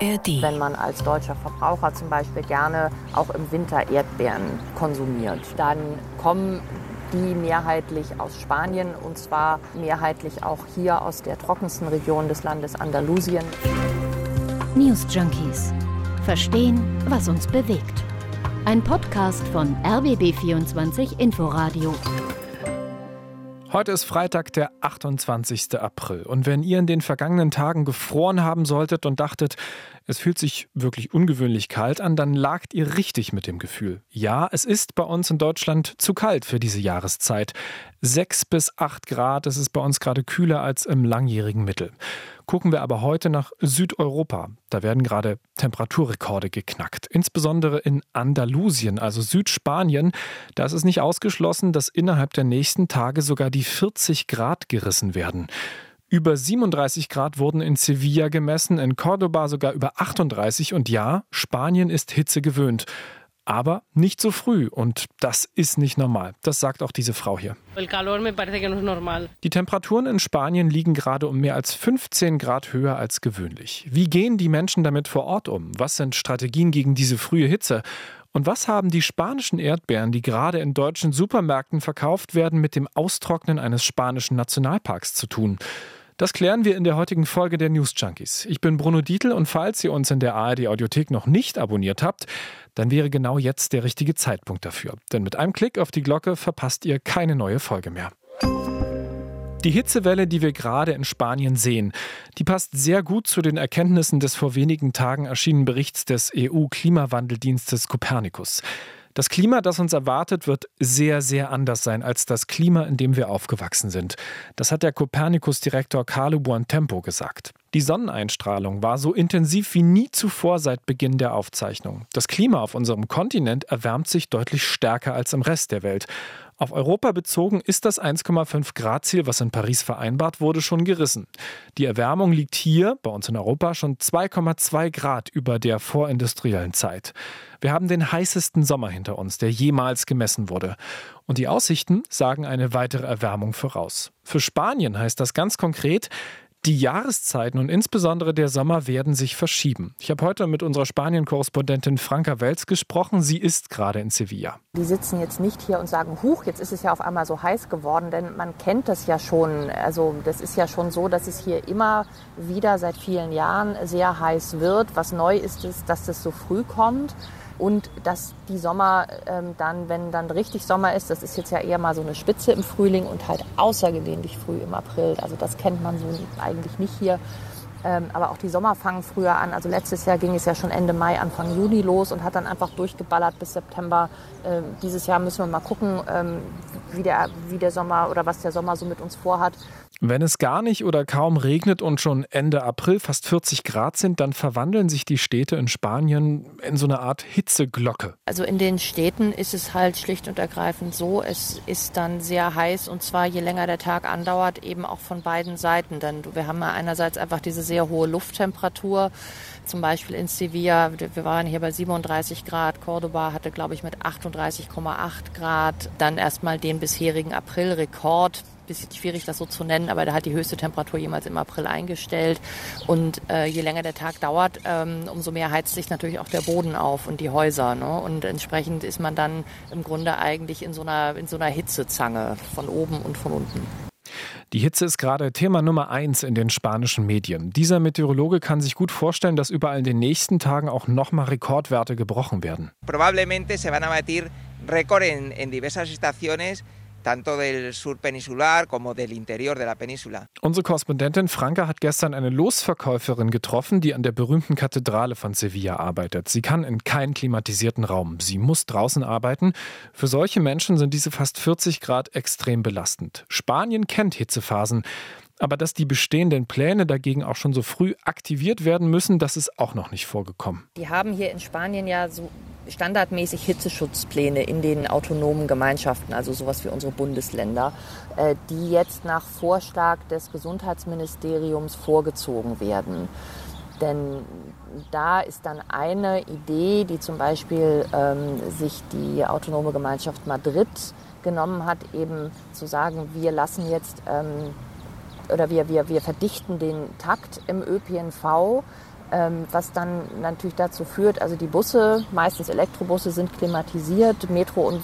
ARD. Wenn man als deutscher Verbraucher zum Beispiel gerne auch im Winter Erdbeeren konsumiert, dann kommen die mehrheitlich aus Spanien und zwar mehrheitlich auch hier aus der trockensten Region des Landes Andalusien. News Junkies. Verstehen, was uns bewegt. Ein Podcast von RBB24 Inforadio. Heute ist Freitag, der 28. April. Und wenn ihr in den vergangenen Tagen gefroren haben solltet und dachtet, es fühlt sich wirklich ungewöhnlich kalt an, dann lagt ihr richtig mit dem Gefühl. Ja, es ist bei uns in Deutschland zu kalt für diese Jahreszeit. Sechs bis acht Grad, es ist bei uns gerade kühler als im langjährigen Mittel. Gucken wir aber heute nach Südeuropa. Da werden gerade Temperaturrekorde geknackt. Insbesondere in Andalusien, also Südspanien. Da ist es nicht ausgeschlossen, dass innerhalb der nächsten Tage sogar die 40 Grad gerissen werden. Über 37 Grad wurden in Sevilla gemessen, in Cordoba sogar über 38 und ja, Spanien ist Hitze gewöhnt. Aber nicht so früh und das ist nicht normal. Das sagt auch diese Frau hier. Die Temperaturen in Spanien liegen gerade um mehr als 15 Grad höher als gewöhnlich. Wie gehen die Menschen damit vor Ort um? Was sind Strategien gegen diese frühe Hitze? Und was haben die spanischen Erdbeeren, die gerade in deutschen Supermärkten verkauft werden, mit dem Austrocknen eines spanischen Nationalparks zu tun? Das klären wir in der heutigen Folge der News Junkies. Ich bin Bruno Dietl und falls ihr uns in der ARD Audiothek noch nicht abonniert habt, dann wäre genau jetzt der richtige Zeitpunkt dafür. Denn mit einem Klick auf die Glocke verpasst ihr keine neue Folge mehr. Die Hitzewelle, die wir gerade in Spanien sehen, die passt sehr gut zu den Erkenntnissen des vor wenigen Tagen erschienenen Berichts des EU-Klimawandeldienstes Copernicus. Das Klima, das uns erwartet, wird sehr, sehr anders sein als das Klima, in dem wir aufgewachsen sind. Das hat der Copernicus-Direktor Carlo Buontempo gesagt. Die Sonneneinstrahlung war so intensiv wie nie zuvor seit Beginn der Aufzeichnung. Das Klima auf unserem Kontinent erwärmt sich deutlich stärker als im Rest der Welt. Auf Europa bezogen ist das 1,5 Grad Ziel, was in Paris vereinbart wurde, schon gerissen. Die Erwärmung liegt hier, bei uns in Europa, schon 2,2 Grad über der vorindustriellen Zeit. Wir haben den heißesten Sommer hinter uns, der jemals gemessen wurde. Und die Aussichten sagen eine weitere Erwärmung voraus. Für Spanien heißt das ganz konkret, die Jahreszeiten und insbesondere der Sommer werden sich verschieben. Ich habe heute mit unserer Spanien-Korrespondentin Franka Welz gesprochen. Sie ist gerade in Sevilla. Die sitzen jetzt nicht hier und sagen, huch, jetzt ist es ja auf einmal so heiß geworden, denn man kennt das ja schon. Also das ist ja schon so, dass es hier immer wieder seit vielen Jahren sehr heiß wird. Was neu ist, ist, dass das so früh kommt und dass die Sommer ähm, dann, wenn dann richtig Sommer ist, das ist jetzt ja eher mal so eine Spitze im Frühling und halt außergewöhnlich früh im April. Also das kennt man so eigentlich nicht hier. Ähm, aber auch die Sommer fangen früher an. Also letztes Jahr ging es ja schon Ende Mai, Anfang Juni los und hat dann einfach durchgeballert bis September. Ähm, dieses Jahr müssen wir mal gucken, ähm, wie, der, wie der Sommer oder was der Sommer so mit uns vorhat. Wenn es gar nicht oder kaum regnet und schon Ende April fast 40 Grad sind, dann verwandeln sich die Städte in Spanien in so eine Art Hitzeglocke. Also in den Städten ist es halt schlicht und ergreifend so, es ist dann sehr heiß und zwar je länger der Tag andauert, eben auch von beiden Seiten. Denn wir haben ja einerseits einfach diese sehr hohe Lufttemperatur, zum Beispiel in Sevilla, wir waren hier bei 37 Grad, Cordoba hatte, glaube ich, mit 38,8 Grad dann erstmal den bisherigen Aprilrekord bisschen schwierig, das so zu nennen, aber der hat die höchste Temperatur jemals im April eingestellt. Und äh, je länger der Tag dauert, ähm, umso mehr heizt sich natürlich auch der Boden auf und die Häuser. Ne? Und entsprechend ist man dann im Grunde eigentlich in so einer, in so einer Hitzezange von oben und von unten. Die Hitze ist gerade Thema Nummer eins in den spanischen Medien. Dieser Meteorologe kann sich gut vorstellen, dass überall in den nächsten Tagen auch nochmal Rekordwerte gebrochen werden. Probablemente se van a batir récord en, en diversas estaciones tanto del sur peninsular como del interior de la península. Unsere Korrespondentin Franka hat gestern eine Losverkäuferin getroffen, die an der berühmten Kathedrale von Sevilla arbeitet. Sie kann in keinen klimatisierten Raum. Sie muss draußen arbeiten. Für solche Menschen sind diese fast 40 Grad extrem belastend. Spanien kennt Hitzephasen. Aber dass die bestehenden Pläne dagegen auch schon so früh aktiviert werden müssen, das ist auch noch nicht vorgekommen. Die haben hier in Spanien ja so standardmäßig Hitzeschutzpläne in den autonomen Gemeinschaften, also sowas wie unsere Bundesländer, äh, die jetzt nach Vorschlag des Gesundheitsministeriums vorgezogen werden. Denn da ist dann eine Idee, die zum Beispiel ähm, sich die autonome Gemeinschaft Madrid genommen hat, eben zu sagen, wir lassen jetzt ähm, oder wir, wir, wir verdichten den Takt im ÖPNV ähm, was dann natürlich dazu führt, also die Busse, meistens Elektrobusse, sind klimatisiert, Metro und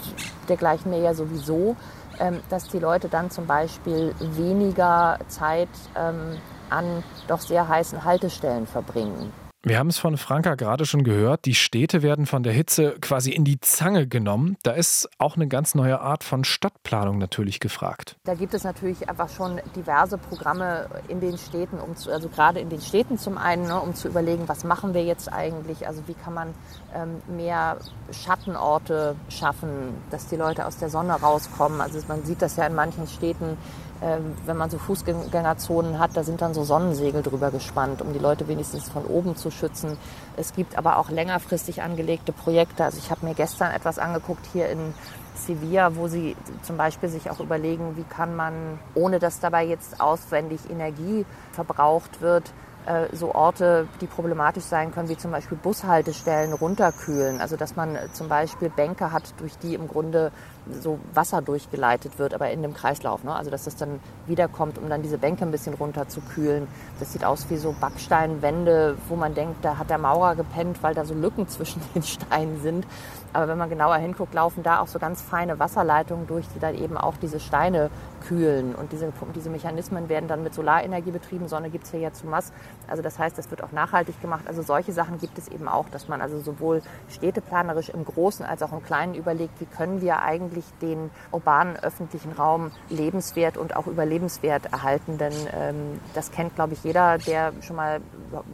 dergleichen mehr ja sowieso, ähm, dass die Leute dann zum Beispiel weniger Zeit ähm, an doch sehr heißen Haltestellen verbringen. Wir haben es von Franka gerade schon gehört, die Städte werden von der Hitze quasi in die Zange genommen. Da ist auch eine ganz neue Art von Stadtplanung natürlich gefragt. Da gibt es natürlich einfach schon diverse Programme in den Städten, um zu, also gerade in den Städten zum einen, ne, um zu überlegen, was machen wir jetzt eigentlich, also wie kann man ähm, mehr Schattenorte schaffen, dass die Leute aus der Sonne rauskommen. Also man sieht das ja in manchen Städten, wenn man so Fußgängerzonen hat, da sind dann so Sonnensegel drüber gespannt, um die Leute wenigstens von oben zu schützen. Es gibt aber auch längerfristig angelegte Projekte. Also ich habe mir gestern etwas angeguckt hier in Sevilla, wo sie zum Beispiel sich auch überlegen, wie kann man, ohne dass dabei jetzt aufwendig Energie verbraucht wird, äh, so Orte, die problematisch sein können, wie zum Beispiel Bushaltestellen, runterkühlen. Also dass man zum Beispiel Bänke hat, durch die im Grunde so Wasser durchgeleitet wird, aber in dem Kreislauf. Ne? Also dass das dann wiederkommt, um dann diese Bänke ein bisschen runterzukühlen. Das sieht aus wie so Backsteinwände, wo man denkt, da hat der Maurer gepennt, weil da so Lücken zwischen den Steinen sind. Aber wenn man genauer hinguckt, laufen da auch so ganz feine Wasserleitungen durch, die dann eben auch diese Steine kühlen. Und diese, diese Mechanismen werden dann mit Solarenergie betrieben. Sonne gibt es hier ja zu Mass. Also das heißt, das wird auch nachhaltig gemacht. Also solche Sachen gibt es eben auch, dass man also sowohl städteplanerisch im Großen als auch im Kleinen überlegt, wie können wir eigentlich den urbanen öffentlichen Raum lebenswert und auch überlebenswert erhalten. Denn ähm, das kennt, glaube ich, jeder, der schon mal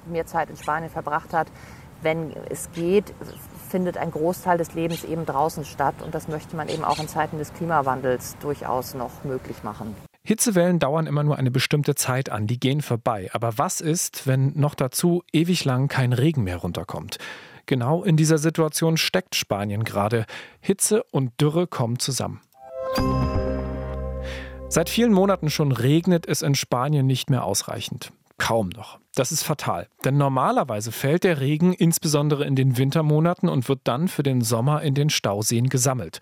mehr Zeit in Spanien verbracht hat. Wenn es geht, findet ein Großteil des Lebens eben draußen statt. Und das möchte man eben auch in Zeiten des Klimawandels durchaus noch möglich machen. Hitzewellen dauern immer nur eine bestimmte Zeit an, die gehen vorbei. Aber was ist, wenn noch dazu ewig lang kein Regen mehr runterkommt? Genau in dieser Situation steckt Spanien gerade. Hitze und Dürre kommen zusammen. Seit vielen Monaten schon regnet es in Spanien nicht mehr ausreichend. Kaum noch. Das ist fatal, denn normalerweise fällt der Regen insbesondere in den Wintermonaten und wird dann für den Sommer in den Stauseen gesammelt.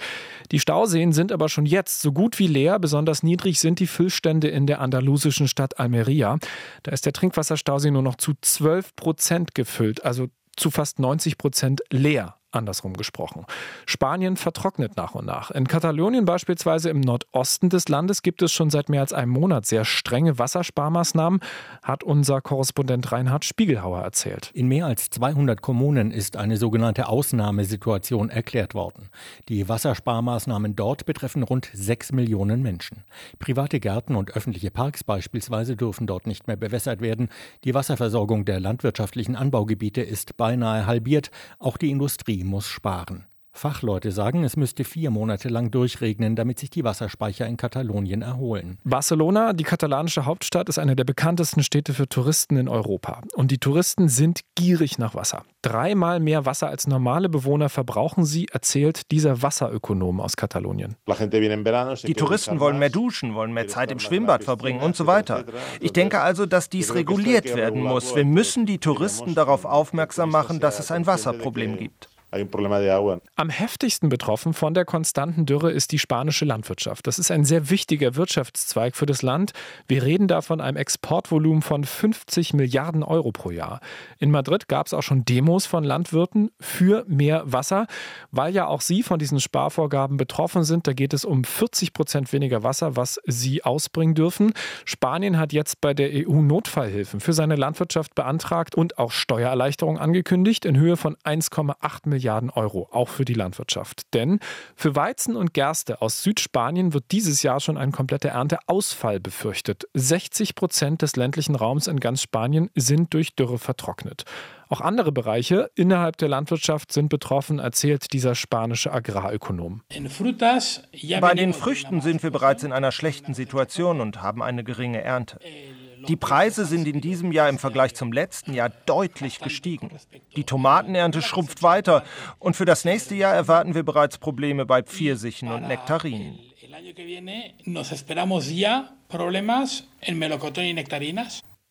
Die Stauseen sind aber schon jetzt so gut wie leer, besonders niedrig sind die Füllstände in der andalusischen Stadt Almeria. Da ist der Trinkwasserstausee nur noch zu 12 Prozent gefüllt, also zu fast 90 Prozent leer andersrum gesprochen. Spanien vertrocknet nach und nach. In Katalonien beispielsweise im Nordosten des Landes gibt es schon seit mehr als einem Monat sehr strenge Wassersparmaßnahmen, hat unser Korrespondent Reinhard Spiegelhauer erzählt. In mehr als 200 Kommunen ist eine sogenannte Ausnahmesituation erklärt worden. Die Wassersparmaßnahmen dort betreffen rund 6 Millionen Menschen. Private Gärten und öffentliche Parks beispielsweise dürfen dort nicht mehr bewässert werden. Die Wasserversorgung der landwirtschaftlichen Anbaugebiete ist beinahe halbiert. Auch die Industrie muss sparen. Fachleute sagen, es müsste vier Monate lang durchregnen, damit sich die Wasserspeicher in Katalonien erholen. Barcelona, die katalanische Hauptstadt, ist eine der bekanntesten Städte für Touristen in Europa. Und die Touristen sind gierig nach Wasser. Dreimal mehr Wasser als normale Bewohner verbrauchen sie, erzählt dieser Wasserökonom aus Katalonien. Die Touristen wollen mehr duschen, wollen mehr Zeit im Schwimmbad verbringen und so weiter. Ich denke also, dass dies reguliert werden muss. Wir müssen die Touristen darauf aufmerksam machen, dass es ein Wasserproblem gibt. Am heftigsten betroffen von der konstanten Dürre ist die spanische Landwirtschaft. Das ist ein sehr wichtiger Wirtschaftszweig für das Land. Wir reden da von einem Exportvolumen von 50 Milliarden Euro pro Jahr. In Madrid gab es auch schon Demos von Landwirten für mehr Wasser, weil ja auch sie von diesen Sparvorgaben betroffen sind. Da geht es um 40 Prozent weniger Wasser, was sie ausbringen dürfen. Spanien hat jetzt bei der EU Notfallhilfen für seine Landwirtschaft beantragt und auch Steuererleichterungen angekündigt in Höhe von 1,8 Milliarden Milliarden Euro, auch für die Landwirtschaft. Denn für Weizen und Gerste aus Südspanien wird dieses Jahr schon ein kompletter Ernteausfall befürchtet. 60 Prozent des ländlichen Raums in ganz Spanien sind durch Dürre vertrocknet. Auch andere Bereiche innerhalb der Landwirtschaft sind betroffen, erzählt dieser spanische Agrarökonom. Bei den Früchten sind wir bereits in einer schlechten Situation und haben eine geringe Ernte. Die Preise sind in diesem Jahr im Vergleich zum letzten Jahr deutlich gestiegen. Die Tomatenernte schrumpft weiter und für das nächste Jahr erwarten wir bereits Probleme bei Pfirsichen und Nektarinen.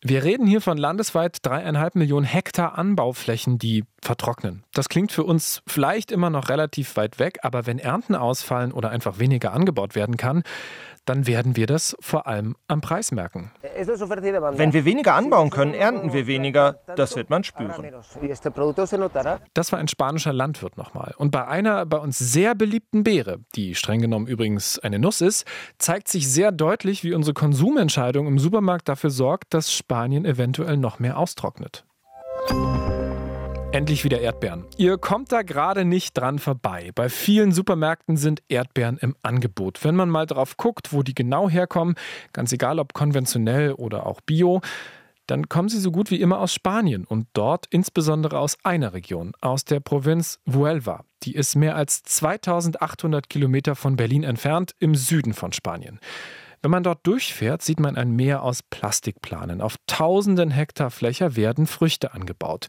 Wir reden hier von landesweit dreieinhalb Millionen Hektar Anbauflächen, die vertrocknen. Das klingt für uns vielleicht immer noch relativ weit weg, aber wenn Ernten ausfallen oder einfach weniger angebaut werden kann, dann werden wir das vor allem am Preis merken. Wenn wir weniger anbauen können, ernten wir weniger. Das wird man spüren. Das war ein spanischer Landwirt nochmal. Und bei einer bei uns sehr beliebten Beere, die streng genommen übrigens eine Nuss ist, zeigt sich sehr deutlich, wie unsere Konsumentscheidung im Supermarkt dafür sorgt, dass Spanien eventuell noch mehr austrocknet. Endlich wieder Erdbeeren. Ihr kommt da gerade nicht dran vorbei. Bei vielen Supermärkten sind Erdbeeren im Angebot. Wenn man mal drauf guckt, wo die genau herkommen, ganz egal ob konventionell oder auch bio, dann kommen sie so gut wie immer aus Spanien und dort insbesondere aus einer Region, aus der Provinz Huelva. Die ist mehr als 2800 Kilometer von Berlin entfernt im Süden von Spanien. Wenn man dort durchfährt, sieht man ein Meer aus Plastikplanen. Auf tausenden Hektar Fläche werden Früchte angebaut.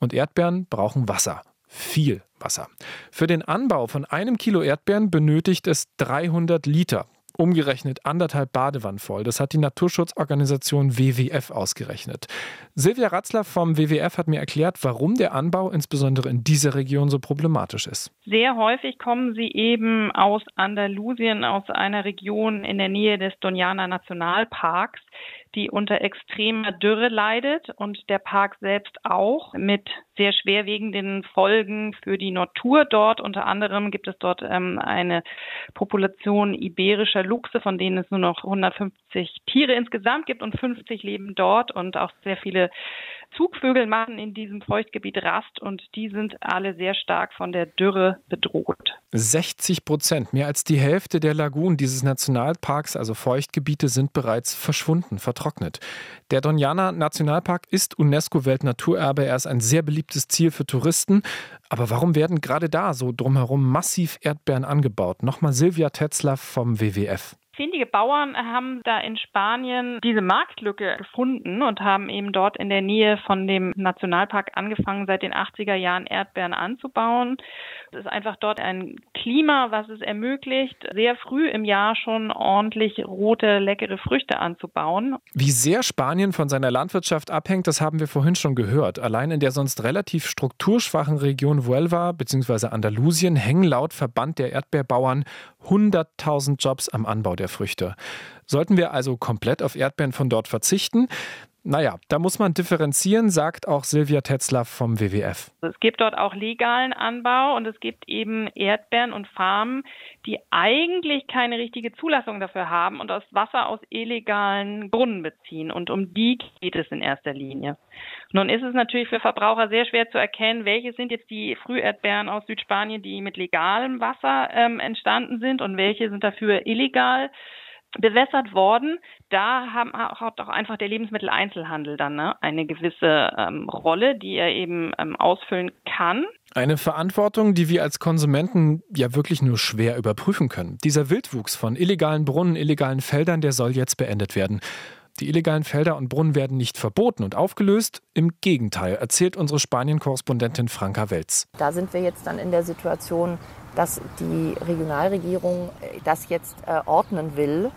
Und Erdbeeren brauchen Wasser. Viel Wasser. Für den Anbau von einem Kilo Erdbeeren benötigt es 300 Liter. Umgerechnet anderthalb Badewannen voll. Das hat die Naturschutzorganisation WWF ausgerechnet. Silvia Ratzler vom WWF hat mir erklärt, warum der Anbau insbesondere in dieser Region so problematisch ist. Sehr häufig kommen sie eben aus Andalusien, aus einer Region in der Nähe des Doñana Nationalparks die unter extremer Dürre leidet und der Park selbst auch mit sehr schwerwiegenden Folgen für die Natur dort. Unter anderem gibt es dort ähm, eine Population iberischer Luchse, von denen es nur noch 150 Tiere insgesamt gibt und 50 leben dort und auch sehr viele Zugvögel machen in diesem Feuchtgebiet Rast und die sind alle sehr stark von der Dürre bedroht. 60 Prozent, mehr als die Hälfte der Lagunen dieses Nationalparks, also Feuchtgebiete, sind bereits verschwunden, vertrocknet. Der Doñana Nationalpark ist UNESCO-Weltnaturerbe. Er ist ein sehr beliebtes Ziel für Touristen. Aber warum werden gerade da so drumherum massiv Erdbeeren angebaut? Nochmal Silvia Tetzler vom WWF. Findige Bauern haben da in Spanien diese Marktlücke gefunden und haben eben dort in der Nähe von dem Nationalpark angefangen, seit den 80er Jahren Erdbeeren anzubauen. Es ist einfach dort ein Klima, was es ermöglicht, sehr früh im Jahr schon ordentlich rote, leckere Früchte anzubauen. Wie sehr Spanien von seiner Landwirtschaft abhängt, das haben wir vorhin schon gehört. Allein in der sonst relativ strukturschwachen Region Huelva bzw. Andalusien hängen laut Verband der Erdbeerbauern 100.000 Jobs am Anbau der Früchte. Sollten wir also komplett auf Erdbeeren von dort verzichten? Naja, da muss man differenzieren, sagt auch Silvia Tetzler vom WWF. Es gibt dort auch legalen Anbau und es gibt eben Erdbeeren und Farmen, die eigentlich keine richtige Zulassung dafür haben und das Wasser aus illegalen Brunnen beziehen. Und um die geht es in erster Linie. Nun ist es natürlich für Verbraucher sehr schwer zu erkennen, welche sind jetzt die Früherdbeeren aus Südspanien, die mit legalem Wasser ähm, entstanden sind und welche sind dafür illegal bewässert worden. Da haben, hat auch einfach der Lebensmitteleinzelhandel dann ne, eine gewisse ähm, Rolle, die er eben ähm, ausfüllen kann. Eine Verantwortung, die wir als Konsumenten ja wirklich nur schwer überprüfen können. Dieser Wildwuchs von illegalen Brunnen, illegalen Feldern, der soll jetzt beendet werden. Die illegalen Felder und Brunnen werden nicht verboten und aufgelöst. Im Gegenteil, erzählt unsere Spanien-Korrespondentin Franka Welz. Da sind wir jetzt dann in der Situation, dass die Regionalregierung äh, das jetzt äh, ordnen will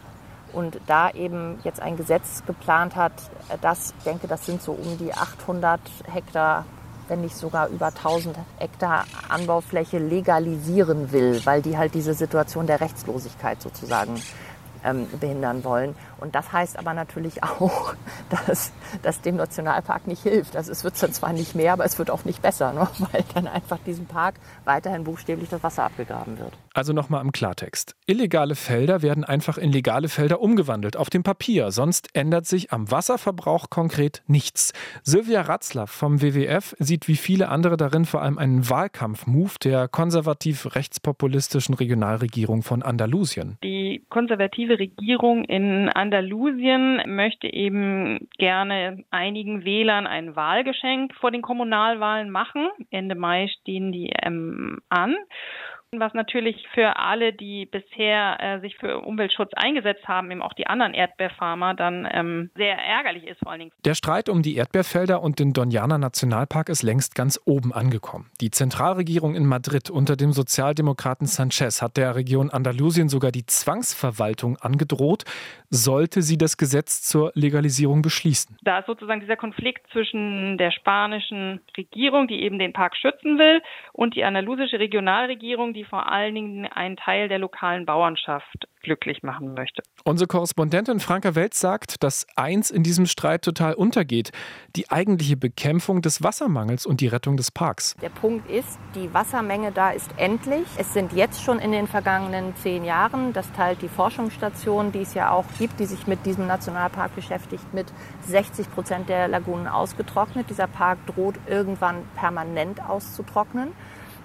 und da eben jetzt ein Gesetz geplant hat, äh, das, ich denke, das sind so um die 800 Hektar, wenn nicht sogar über 1000 Hektar Anbaufläche legalisieren will, weil die halt diese Situation der Rechtslosigkeit sozusagen ähm, behindern wollen. Und das heißt aber natürlich auch, dass das dem Nationalpark nicht hilft. Also es wird dann zwar nicht mehr, aber es wird auch nicht besser, ne? weil dann einfach diesem Park weiterhin buchstäblich das Wasser abgegraben wird. Also nochmal im Klartext. Illegale Felder werden einfach in legale Felder umgewandelt, auf dem Papier. Sonst ändert sich am Wasserverbrauch konkret nichts. Sylvia Ratzler vom WWF sieht wie viele andere darin vor allem einen Wahlkampf-Move der konservativ-rechtspopulistischen Regionalregierung von Andalusien. Die konservative Regierung in Andalusien möchte eben gerne einigen Wählern ein Wahlgeschenk vor den Kommunalwahlen machen. Ende Mai stehen die ähm, an was natürlich für alle, die bisher äh, sich für Umweltschutz eingesetzt haben, eben auch die anderen Erdbeerfarmer, dann ähm, sehr ärgerlich ist vor allen Dingen. Der Streit um die Erdbeerfelder und den Doñana Nationalpark ist längst ganz oben angekommen. Die Zentralregierung in Madrid unter dem Sozialdemokraten Sanchez hat der Region Andalusien sogar die Zwangsverwaltung angedroht, sollte sie das Gesetz zur Legalisierung beschließen. Da ist sozusagen dieser Konflikt zwischen der spanischen Regierung, die eben den Park schützen will, und die andalusische Regionalregierung, die die vor allen Dingen einen Teil der lokalen Bauernschaft glücklich machen möchte. Unsere Korrespondentin Franka Welz sagt, dass eins in diesem Streit total untergeht: die eigentliche Bekämpfung des Wassermangels und die Rettung des Parks. Der Punkt ist, die Wassermenge da ist endlich. Es sind jetzt schon in den vergangenen zehn Jahren, das teilt die Forschungsstation, die es ja auch gibt, die sich mit diesem Nationalpark beschäftigt, mit 60 Prozent der Lagunen ausgetrocknet. Dieser Park droht irgendwann permanent auszutrocknen.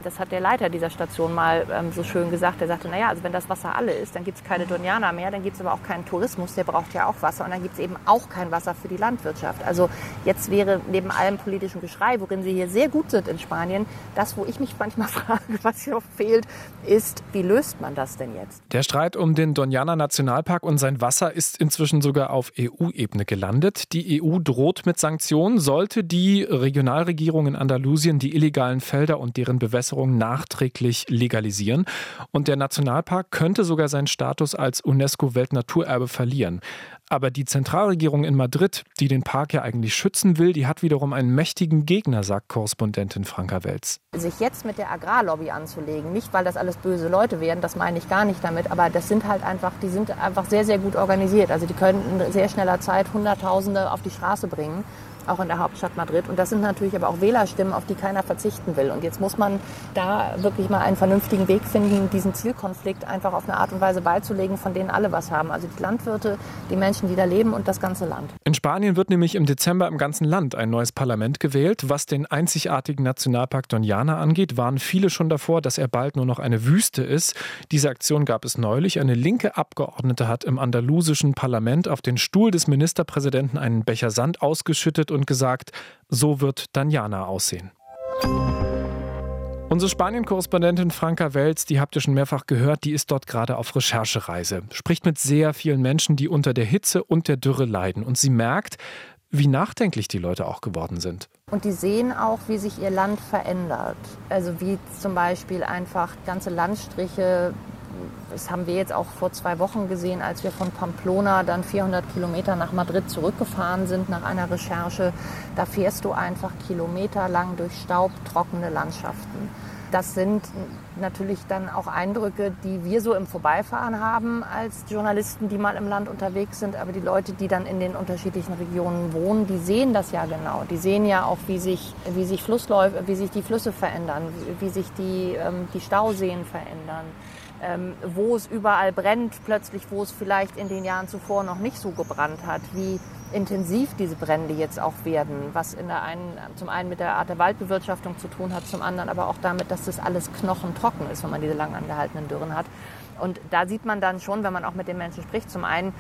Das hat der Leiter dieser Station mal ähm, so schön gesagt. Er sagte, naja, also wenn das Wasser alle ist, dann gibt es keine Donianer mehr, dann gibt es aber auch keinen Tourismus, der braucht ja auch Wasser und dann gibt es eben auch kein Wasser für die Landwirtschaft. Also jetzt wäre neben allem politischen Geschrei, worin sie hier sehr gut sind in Spanien, das, wo ich mich manchmal frage, was hier fehlt, ist, wie löst man das denn jetzt? Der Streit um den Donianer Nationalpark und sein Wasser ist inzwischen sogar auf EU-Ebene gelandet. Die EU droht mit Sanktionen, sollte die Regionalregierung in Andalusien die illegalen Felder und deren Bewässerung Bewässerung nachträglich legalisieren. Und der Nationalpark könnte sogar seinen Status als UNESCO-Weltnaturerbe verlieren. Aber die Zentralregierung in Madrid, die den Park ja eigentlich schützen will, die hat wiederum einen mächtigen Gegner, sagt Korrespondentin Franka Welz. Sich jetzt mit der Agrarlobby anzulegen, nicht weil das alles böse Leute wären, das meine ich gar nicht damit, aber das sind halt einfach, die sind einfach sehr, sehr gut organisiert. Also die können in sehr schneller Zeit Hunderttausende auf die Straße bringen auch in der Hauptstadt Madrid. Und das sind natürlich aber auch Wählerstimmen, auf die keiner verzichten will. Und jetzt muss man da wirklich mal einen vernünftigen Weg finden, diesen Zielkonflikt einfach auf eine Art und Weise beizulegen, von denen alle was haben. Also die Landwirte, die Menschen, die da leben und das ganze Land. In Spanien wird nämlich im Dezember im ganzen Land ein neues Parlament gewählt. Was den einzigartigen Nationalpark Doñana angeht, waren viele schon davor, dass er bald nur noch eine Wüste ist. Diese Aktion gab es neulich. Eine linke Abgeordnete hat im andalusischen Parlament auf den Stuhl des Ministerpräsidenten einen Becher Sand ausgeschüttet und gesagt, so wird Danjana aussehen. Unsere Spanien-Korrespondentin Franka Welz, die habt ihr schon mehrfach gehört, die ist dort gerade auf Recherchereise. Spricht mit sehr vielen Menschen, die unter der Hitze und der Dürre leiden. Und sie merkt, wie nachdenklich die Leute auch geworden sind. Und die sehen auch, wie sich ihr Land verändert. Also wie zum Beispiel einfach ganze Landstriche das haben wir jetzt auch vor zwei Wochen gesehen, als wir von Pamplona dann 400 Kilometer nach Madrid zurückgefahren sind nach einer Recherche. Da fährst du einfach kilometerlang durch staubtrockene Landschaften. Das sind natürlich dann auch Eindrücke, die wir so im Vorbeifahren haben als Journalisten, die mal im Land unterwegs sind. Aber die Leute, die dann in den unterschiedlichen Regionen wohnen, die sehen das ja genau. Die sehen ja auch, wie sich, wie sich Flussläufe, wie sich die Flüsse verändern, wie sich die, ähm, die Stauseen verändern ähm, wo es überall brennt, plötzlich, wo es vielleicht in den Jahren zuvor noch nicht so gebrannt hat, wie intensiv diese Brände jetzt auch werden, was in der einen, zum einen mit der Art der Waldbewirtschaftung zu tun hat, zum anderen aber auch damit, dass das alles knochentrocken ist, wenn man diese lang angehaltenen Dürren hat. Und da sieht man dann schon, wenn man auch mit den Menschen spricht, zum einen,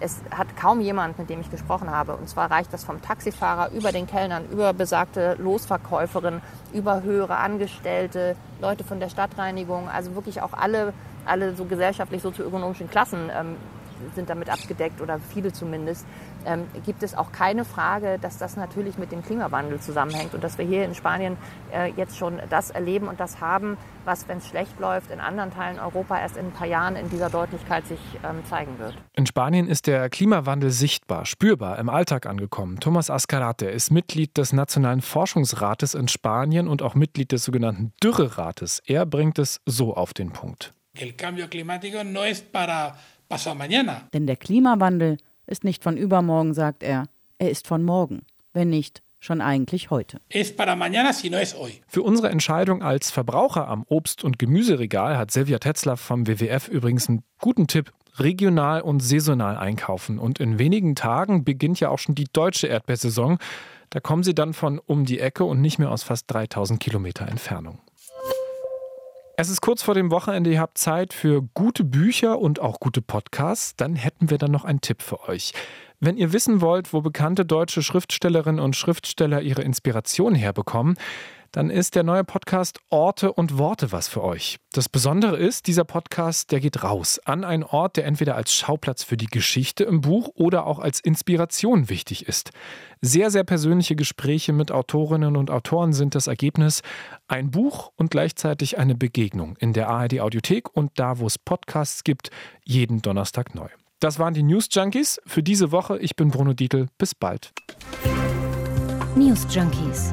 es hat kaum jemand, mit dem ich gesprochen habe. Und zwar reicht das vom Taxifahrer über den Kellnern, über besagte Losverkäuferin, über höhere Angestellte, Leute von der Stadtreinigung, also wirklich auch alle, alle so gesellschaftlich sozioökonomischen Klassen ähm, sind damit abgedeckt oder viele zumindest, ähm, gibt es auch keine Frage, dass das natürlich mit dem Klimawandel zusammenhängt und dass wir hier in Spanien äh, jetzt schon das erleben und das haben, was, wenn es schlecht läuft, in anderen Teilen Europa erst in ein paar Jahren in dieser Deutlichkeit sich ähm, zeigen wird. In Spanien ist der Klimawandel sichtbar, spürbar im Alltag angekommen. Thomas Ascarate ist Mitglied des Nationalen Forschungsrates in Spanien und auch Mitglied des sogenannten Dürrerates. Er bringt es so auf den Punkt. El cambio climático no es para pasado mañana. Denn der Klimawandel ist nicht von übermorgen, sagt er. Er ist von morgen, wenn nicht schon eigentlich heute. Für unsere Entscheidung als Verbraucher am Obst- und Gemüseregal hat Silvia Tetzler vom WWF übrigens einen guten Tipp. Regional und saisonal einkaufen. Und in wenigen Tagen beginnt ja auch schon die deutsche Erdbeersaison. Da kommen sie dann von um die Ecke und nicht mehr aus fast 3000 Kilometer Entfernung. Es ist kurz vor dem Wochenende, ihr habt Zeit für gute Bücher und auch gute Podcasts. Dann hätten wir dann noch einen Tipp für euch. Wenn ihr wissen wollt, wo bekannte deutsche Schriftstellerinnen und Schriftsteller ihre Inspiration herbekommen, dann ist der neue Podcast Orte und Worte was für euch. Das Besondere ist, dieser Podcast, der geht raus an einen Ort, der entweder als Schauplatz für die Geschichte im Buch oder auch als Inspiration wichtig ist. Sehr, sehr persönliche Gespräche mit Autorinnen und Autoren sind das Ergebnis. Ein Buch und gleichzeitig eine Begegnung in der ARD Audiothek und da, wo es Podcasts gibt, jeden Donnerstag neu. Das waren die News Junkies für diese Woche. Ich bin Bruno Dietl. Bis bald. News Junkies